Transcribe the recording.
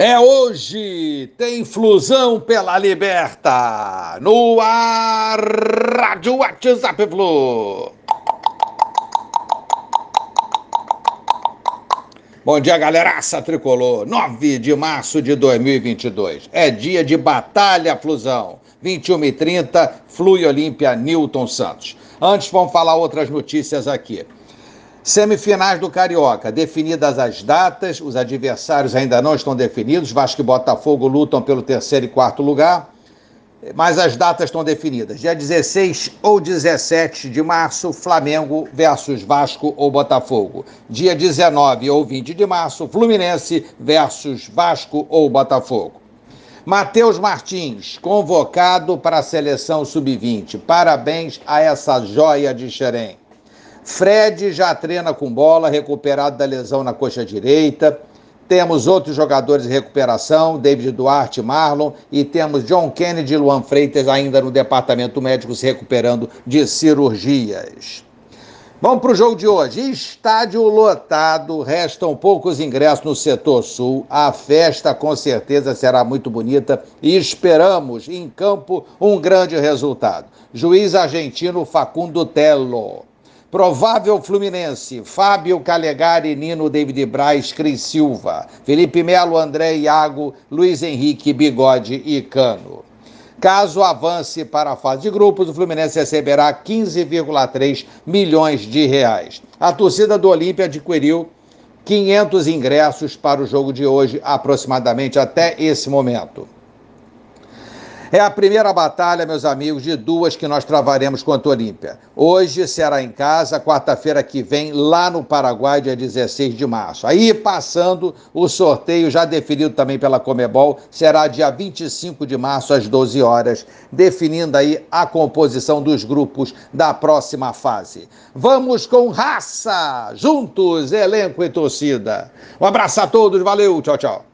É hoje, tem flusão pela Liberta. No ar, Rádio WhatsApp Flu. Bom dia, galeraça tricolor. 9 de março de 2022. É dia de batalha flusão. 21 e 30, Flui Olímpia, Newton Santos. Antes, vamos falar outras notícias aqui. Semifinais do Carioca, definidas as datas, os adversários ainda não estão definidos. Vasco e Botafogo lutam pelo terceiro e quarto lugar, mas as datas estão definidas. Dia 16 ou 17 de março, Flamengo versus Vasco ou Botafogo. Dia 19 ou 20 de março, Fluminense versus Vasco ou Botafogo. Matheus Martins, convocado para a seleção sub-20. Parabéns a essa joia de Xerém. Fred já treina com bola, recuperado da lesão na coxa direita. Temos outros jogadores em recuperação, David Duarte, Marlon, e temos John Kennedy e Luan Freitas ainda no departamento médico se recuperando de cirurgias. Vamos para o jogo de hoje. Estádio lotado, restam poucos ingressos no setor sul. A festa com certeza será muito bonita e esperamos em campo um grande resultado. Juiz argentino Facundo Tello. Provável Fluminense, Fábio Calegari, Nino, David Braz, Cris Silva, Felipe Melo, André Iago, Luiz Henrique, Bigode e Cano. Caso avance para a fase de grupos, o Fluminense receberá 15,3 milhões de reais. A torcida do Olímpia adquiriu 500 ingressos para o jogo de hoje, aproximadamente até esse momento. É a primeira batalha, meus amigos, de duas que nós travaremos contra o Olímpia. Hoje será em casa, quarta-feira que vem, lá no Paraguai, dia 16 de março. Aí, passando o sorteio já definido também pela Comebol, será dia 25 de março, às 12 horas, definindo aí a composição dos grupos da próxima fase. Vamos com raça, juntos, elenco e torcida. Um abraço a todos, valeu, tchau, tchau.